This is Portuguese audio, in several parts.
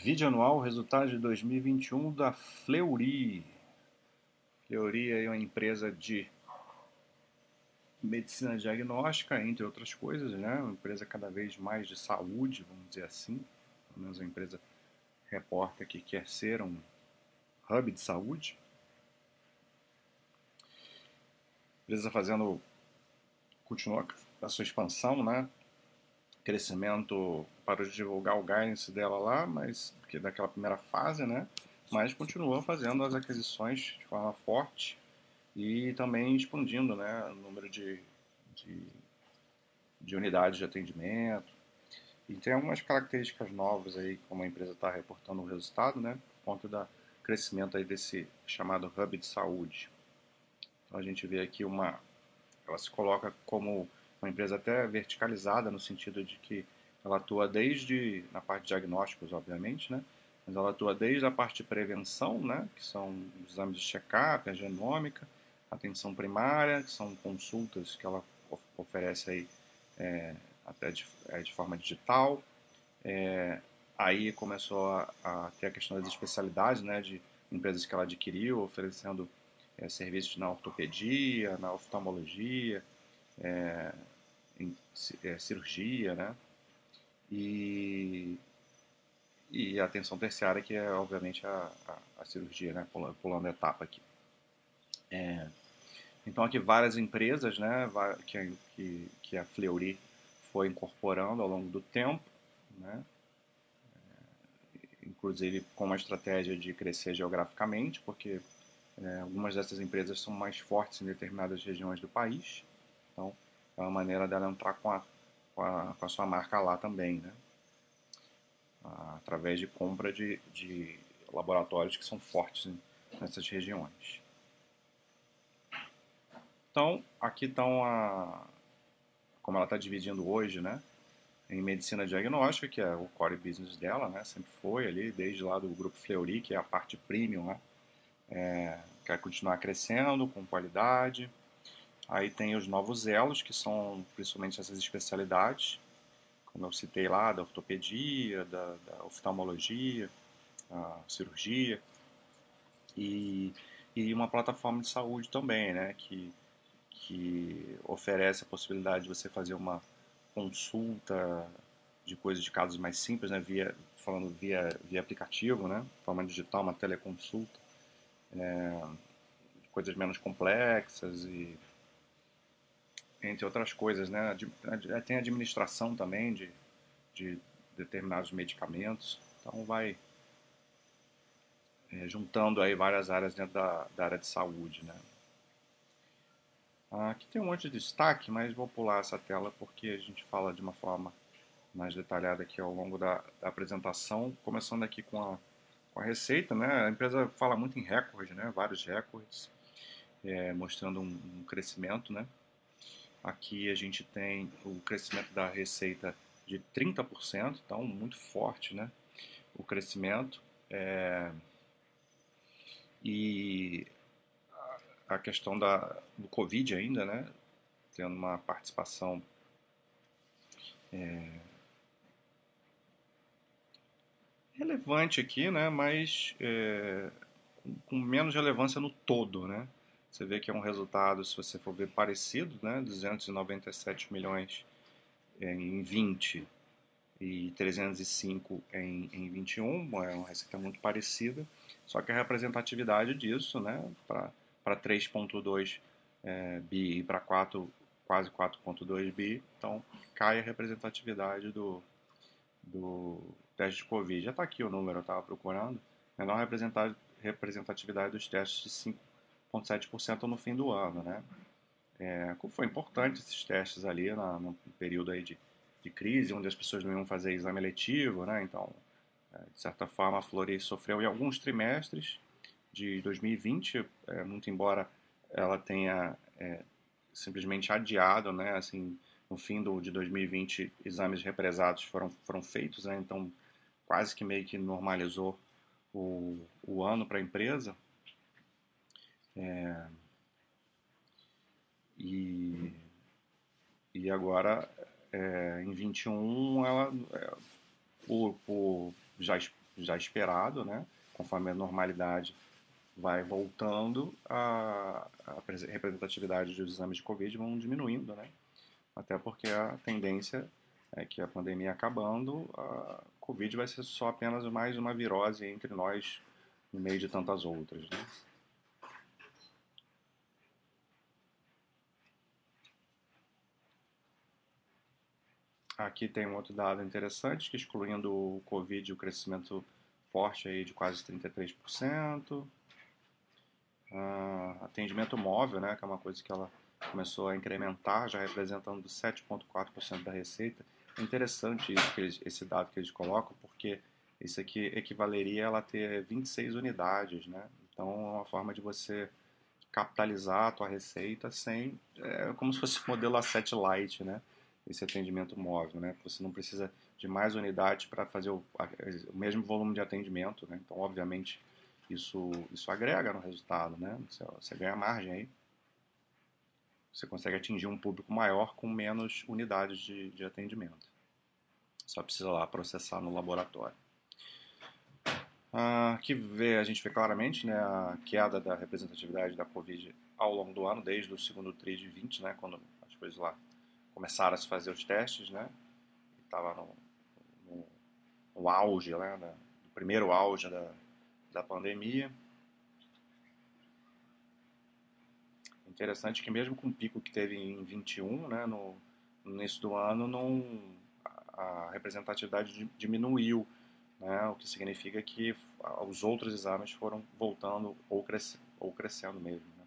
Vídeo anual, resultado de 2021 da Fleury. Fleury é uma empresa de medicina diagnóstica, entre outras coisas, né? Uma empresa cada vez mais de saúde, vamos dizer assim. Pelo menos a empresa reporta que quer ser um hub de saúde. Empresa fazendo, continua a sua expansão, né? crescimento, parou de divulgar o guidance dela lá, mas porque daquela primeira fase, né? Mas continuou fazendo as aquisições de forma forte e também expandindo, né? O número de, de, de unidades de atendimento. E tem algumas características novas aí, como a empresa está reportando o resultado, né? Por conta do crescimento aí desse chamado hub de saúde. Então a gente vê aqui uma, ela se coloca como uma empresa até verticalizada no sentido de que ela atua desde na parte de diagnósticos, obviamente, né? Mas ela atua desde a parte de prevenção, né? Que são exames de check-up, a genômica, atenção primária, que são consultas que ela oferece aí é, até de, é, de, forma digital. É, aí começou a, a, ter a questão das especialidades, né? De empresas que ela adquiriu, oferecendo é, serviços na ortopedia, na oftalmologia, é, em é, cirurgia, né? E, e a atenção terciária, que é obviamente a, a, a cirurgia, né? Pulando, pulando a etapa aqui. É, então aqui várias empresas, né? Que, que, que a Fleury foi incorporando ao longo do tempo, né? É, inclusive com uma estratégia de crescer geograficamente, porque é, algumas dessas empresas são mais fortes em determinadas regiões do país. Então, é uma maneira dela entrar com a, com a, com a sua marca lá também, né? através de compra de, de laboratórios que são fortes nessas regiões. Então, aqui estão a, como ela está dividindo hoje, né? Em medicina diagnóstica, que é o core business dela, né? Sempre foi ali, desde lá do grupo Fleury, que é a parte premium, né? É, quer continuar crescendo com qualidade, Aí tem os novos elos, que são principalmente essas especialidades, como eu citei lá, da ortopedia, da, da oftalmologia, cirurgia, e, e uma plataforma de saúde também, né, que, que oferece a possibilidade de você fazer uma consulta de coisas de casos mais simples, né, via, falando via, via aplicativo, né, forma digital, uma teleconsulta, é, coisas menos complexas e entre outras coisas, né? Tem administração também de, de determinados medicamentos, então vai é, juntando aí várias áreas dentro da, da área de saúde, né? Aqui tem um monte de destaque, mas vou pular essa tela porque a gente fala de uma forma mais detalhada aqui ao longo da, da apresentação, começando aqui com a, com a receita, né? A empresa fala muito em recorde, né? Vários recordes, é, mostrando um, um crescimento, né? Aqui a gente tem o crescimento da receita de 30%, então muito forte né? o crescimento. É... E a questão da, do Covid ainda, né? tendo uma participação é... relevante aqui, né? mas é... com menos relevância no todo. Né? Você vê que é um resultado, se você for ver, parecido, né? 297 milhões em 20 e 305 em, em 21, é uma receita muito parecida, só que a representatividade disso, né, para 3.2 é, bi e para 4, quase 4.2 bi, então cai a representatividade do, do teste de Covid. Já está aqui o número, eu estava procurando, menor representatividade dos testes de 5 0,7% no fim do ano, né? É, foi importante esses testes ali na, no período aí de, de crise, onde as pessoas não iam fazer exame eletivo, né? Então, é, de certa forma, a Flori sofreu em alguns trimestres de 2020, é, muito embora ela tenha é, simplesmente adiado, né? Assim, no fim do, de 2020, exames represados foram, foram feitos, né? Então, quase que meio que normalizou o, o ano para a empresa. É, e, e agora, é, em 21, ela, é, por, por já já esperado, né? Conforme a normalidade vai voltando, a, a representatividade dos exames de Covid vão diminuindo, né? Até porque a tendência é que a pandemia acabando, a Covid vai ser só apenas mais uma virose entre nós, no meio de tantas outras, né? Aqui tem um outro dado interessante, que excluindo o Covid, o crescimento forte aí de quase 33%. Uh, atendimento móvel, né, que é uma coisa que ela começou a incrementar, já representando 7,4% da receita. Interessante isso, eles, esse dado que eles colocam, porque isso aqui equivaleria a ela ter 26 unidades, né? Então é uma forma de você capitalizar a tua receita sem, é como se fosse o modelo A7 Lite, né? Esse atendimento móvel, né? Você não precisa de mais unidades para fazer o, o mesmo volume de atendimento, né? Então, obviamente, isso, isso agrega no resultado, né? Você, você ganha margem aí. Você consegue atingir um público maior com menos unidades de, de atendimento. Só precisa lá processar no laboratório. Ah, aqui vê, a gente vê claramente né, a queda da representatividade da Covid ao longo do ano, desde o segundo TRI de 20, né, quando as coisas lá começaram a se fazer os testes, né? Estava no, no, no, auge, né, no primeiro auge da, da pandemia. Interessante que mesmo com o pico que teve em 21, né, no, no início do ano, não, a, representatividade diminuiu, né, o que significa que os outros exames foram voltando ou, cresce, ou crescendo mesmo. Né.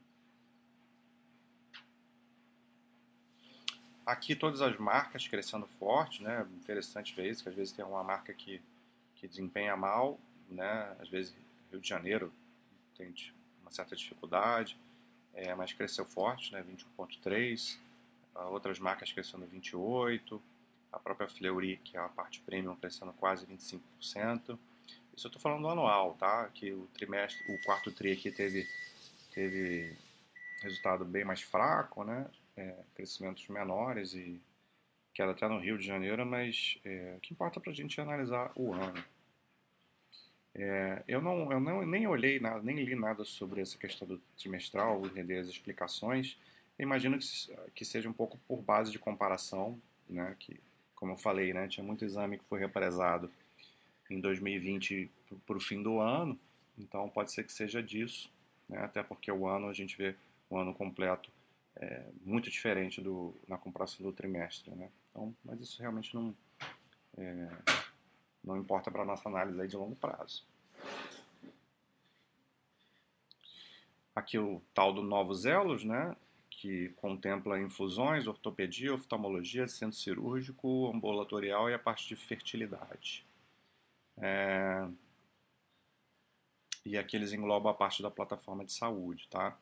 Aqui todas as marcas crescendo forte, né, interessante ver isso, que às vezes tem uma marca que, que desempenha mal, né, às vezes Rio de Janeiro tem uma certa dificuldade, é, mas cresceu forte, né, 21,3%. Outras marcas crescendo 28%. A própria Fleury, que é a parte premium, crescendo quase 25%. Isso eu estou falando do anual, tá? Que o trimestre, o quarto tri aqui teve, teve resultado bem mais fraco, né? É, crescimentos menores e queda até no Rio de Janeiro, mas é, o que importa para a gente é analisar o ano. É, eu não, eu não, nem olhei nada, nem li nada sobre essa questão do trimestral, entender as explicações. Eu imagino que, que seja um pouco por base de comparação, né? Que, como eu falei, né? Tinha muito exame que foi represado em 2020 para o fim do ano, então pode ser que seja disso, né? Até porque o ano a gente vê o ano completo é, muito diferente do na comparação do trimestre, né? Então, mas isso realmente não é, não importa para a nossa análise de longo prazo. Aqui o tal do Novos Elos, né? que contempla infusões, ortopedia, oftalmologia, centro cirúrgico, ambulatorial e a parte de fertilidade. É... E aqui eles englobam a parte da plataforma de saúde, tá?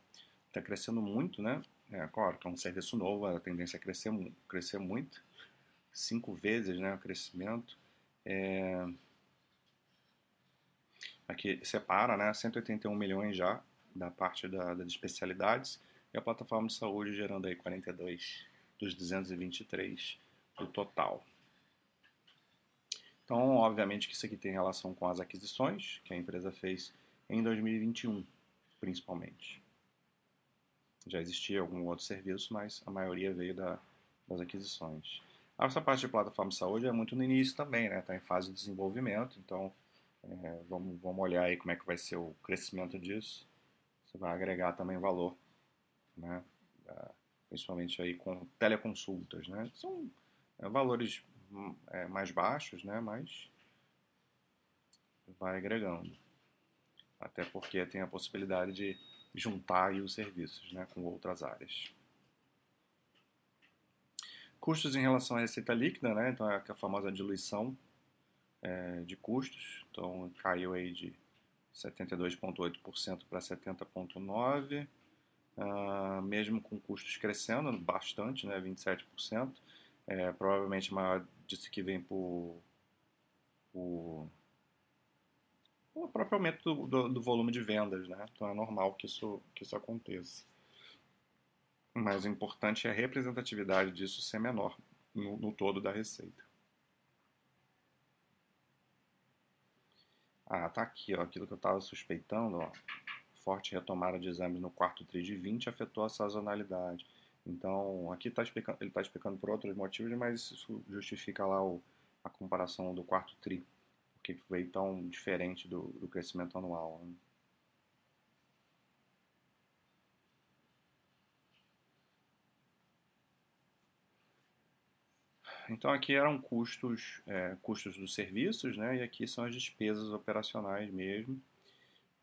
Está crescendo muito, né? É, claro que é um serviço novo, a tendência é crescer, crescer muito. Cinco vezes né, o crescimento. É... Aqui separa, né, 181 milhões já da parte da, das especialidades e a plataforma de saúde gerando aí 42 dos 223 do total. Então, obviamente que isso aqui tem relação com as aquisições que a empresa fez em 2021, principalmente. Já existia algum outro serviço, mas a maioria veio da, das aquisições. Essa parte de plataforma de saúde é muito no início também, né? Está em fase de desenvolvimento, então é, vamos, vamos olhar aí como é que vai ser o crescimento disso. Você vai agregar também valor, né? principalmente aí com teleconsultas, né? São é, valores é, mais baixos, né? Mas vai agregando. Até porque tem a possibilidade de juntar os serviços né, com outras áreas. Custos em relação à receita líquida, né? Então é a famosa diluição é, de custos. Então caiu aí de 72,8% para 70,9%. Uh, mesmo com custos crescendo bastante, né, 27%. É, provavelmente maior disso que vem por, por o próprio aumento do, do, do, volume de vendas, né? Então é normal que isso, que isso aconteça. Mas o importante é a representatividade disso ser menor no, no todo da receita. Ah, tá aqui, ó, aquilo que eu estava suspeitando, ó. Forte retomada de exames no quarto tri de 20 afetou a sazonalidade. Então, aqui tá explicando, ele está explicando por outros motivos, mas isso justifica lá o, a comparação do quarto tri, porque veio tão diferente do, do crescimento anual. Né? Então aqui eram custos, é, custos dos serviços, né? E aqui são as despesas operacionais mesmo.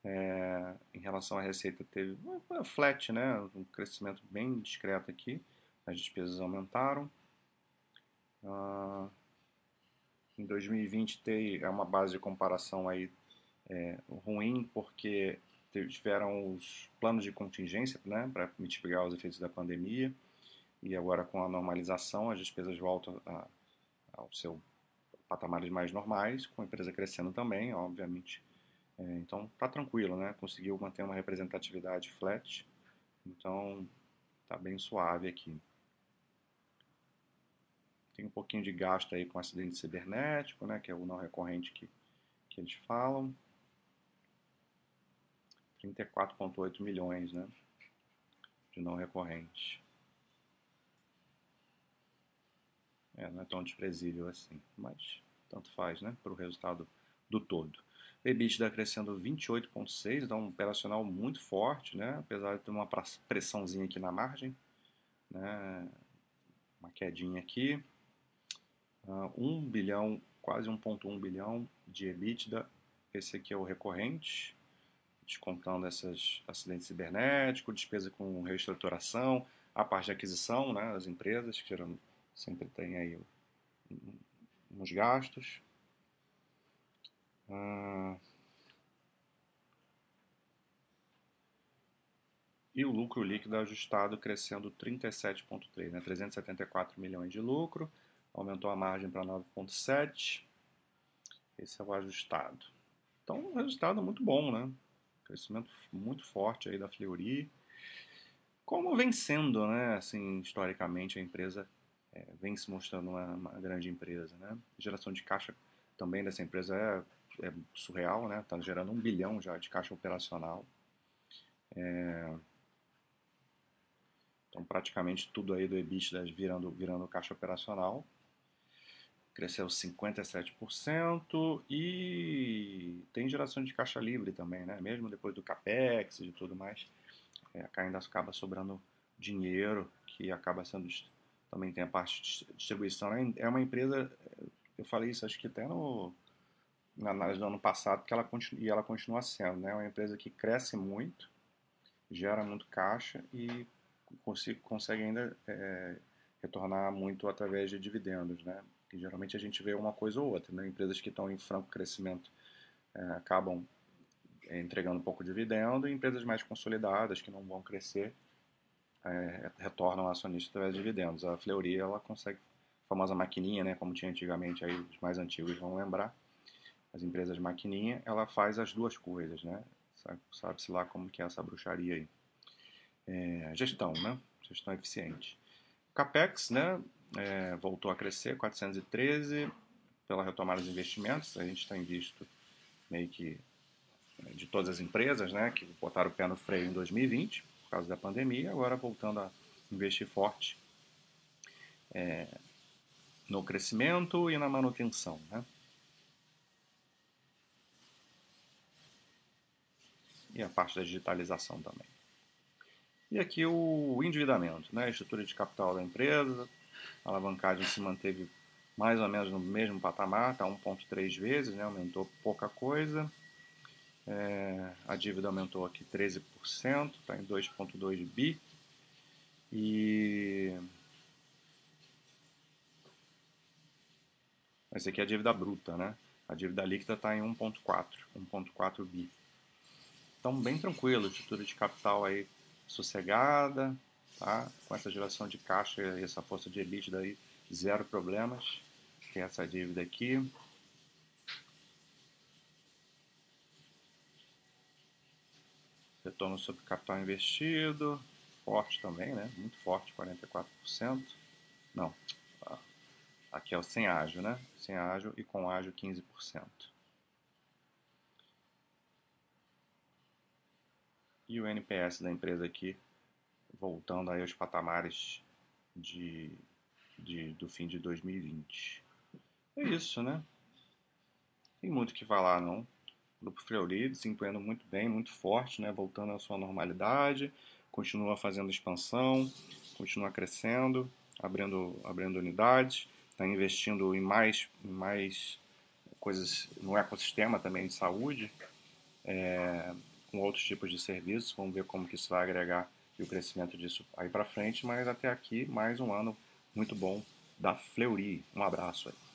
É, em relação à receita teve flat, né? Um crescimento bem discreto aqui. As despesas aumentaram. Ah, em 2020 tem é uma base de comparação aí é, ruim porque tiveram os planos de contingência, né? Para mitigar os efeitos da pandemia e agora com a normalização as despesas voltam a, ao seu patamares mais normais, com a empresa crescendo também, obviamente. É, então tá tranquilo, né? Conseguiu manter uma representatividade flat, então tá bem suave aqui. Tem um pouquinho de gasto aí com acidente cibernético, né? Que é o não recorrente que, que eles falam. 34,8 milhões, né? De não recorrente. É, não é tão desprezível assim, mas tanto faz, né, para o resultado do todo. EBITDA crescendo 28,6, dá um operacional muito forte, né, apesar de ter uma pressãozinha aqui na margem, né, uma quedinha aqui. Uh, 1 bilhão, quase 1,1 bilhão de EBITDA, esse aqui é o recorrente, descontando esses acidentes cibernéticos, despesa com reestruturação, a parte de aquisição, né, das empresas, que sempre tem aí uns gastos. Ah, e o lucro líquido ajustado crescendo 37,3, né? 374 milhões de lucro, aumentou a margem para 9,7. Esse é o ajustado. Então, um resultado muito bom, né? Crescimento muito forte aí da Fleury. Como vem sendo, né? Assim, historicamente, a empresa é, vem se mostrando uma, uma, grande empresa. Né? Geração de caixa também dessa empresa é, é surreal, né? Está gerando um bilhão já de caixa operacional. É... Então, praticamente tudo aí do EBITDA virando, virando caixa operacional. Cresceu 57% e tem geração de caixa livre também, né? Mesmo depois do capex e tudo mais, é, ainda acaba sobrando dinheiro que acaba sendo também tem a parte de distribuição. Né? É uma empresa, eu falei isso acho que até no, na análise do ano passado, que ela continua, e ela continua sendo. Né? É uma empresa que cresce muito, gera muito caixa e consegue, consegue ainda é, retornar muito através de dividendos. Né? E geralmente a gente vê uma coisa ou outra. Né? Empresas que estão em franco crescimento é, acabam é, entregando um pouco de dividendo e empresas mais consolidadas que não vão crescer é, retornam ao acionista através de dividendos. A Fleury, ela consegue, a famosa maquininha, né, como tinha antigamente, aí os mais antigos vão lembrar, as empresas maquininha, ela faz as duas coisas, né? Sabe-se lá como que é essa bruxaria aí. É, gestão, né? Gestão eficiente. Capex, né? É, voltou a crescer, 413, pela retomada dos investimentos. A gente tem visto meio que é, de todas as empresas, né? Que botaram o pé no freio em 2020 por causa da pandemia, agora voltando a investir forte é, no crescimento e na manutenção. Né? E a parte da digitalização também. E aqui o endividamento, né? a estrutura de capital da empresa, a alavancagem se manteve mais ou menos no mesmo patamar, está 1,3 vezes, né? aumentou pouca coisa. É, a dívida aumentou aqui 13%, está em 2,2 bi. E essa aqui é a dívida bruta, né? A dívida líquida está em 1,4, 1,4 bi. Então, bem tranquilo, estrutura de capital aí sossegada, tá? com essa geração de caixa, e essa força de elite daí, zero problemas. Tem essa dívida aqui. Retorno sobre capital investido, forte também, né? Muito forte, 44%. Não, aqui é o sem ágio, né? Sem ágio e com ágio 15%. E o NPS da empresa aqui voltando aí aos patamares de, de, do fim de 2020. É isso, né? Tem muito o que falar, não. O Grupo Fleury desempenhando muito bem, muito forte, né? Voltando à sua normalidade, continua fazendo expansão, continua crescendo, abrindo, abrindo unidades, está investindo em mais, em mais coisas no ecossistema também de saúde, é, com outros tipos de serviços. Vamos ver como que isso vai agregar e o crescimento disso aí para frente, mas até aqui mais um ano muito bom da Fleury. Um abraço aí.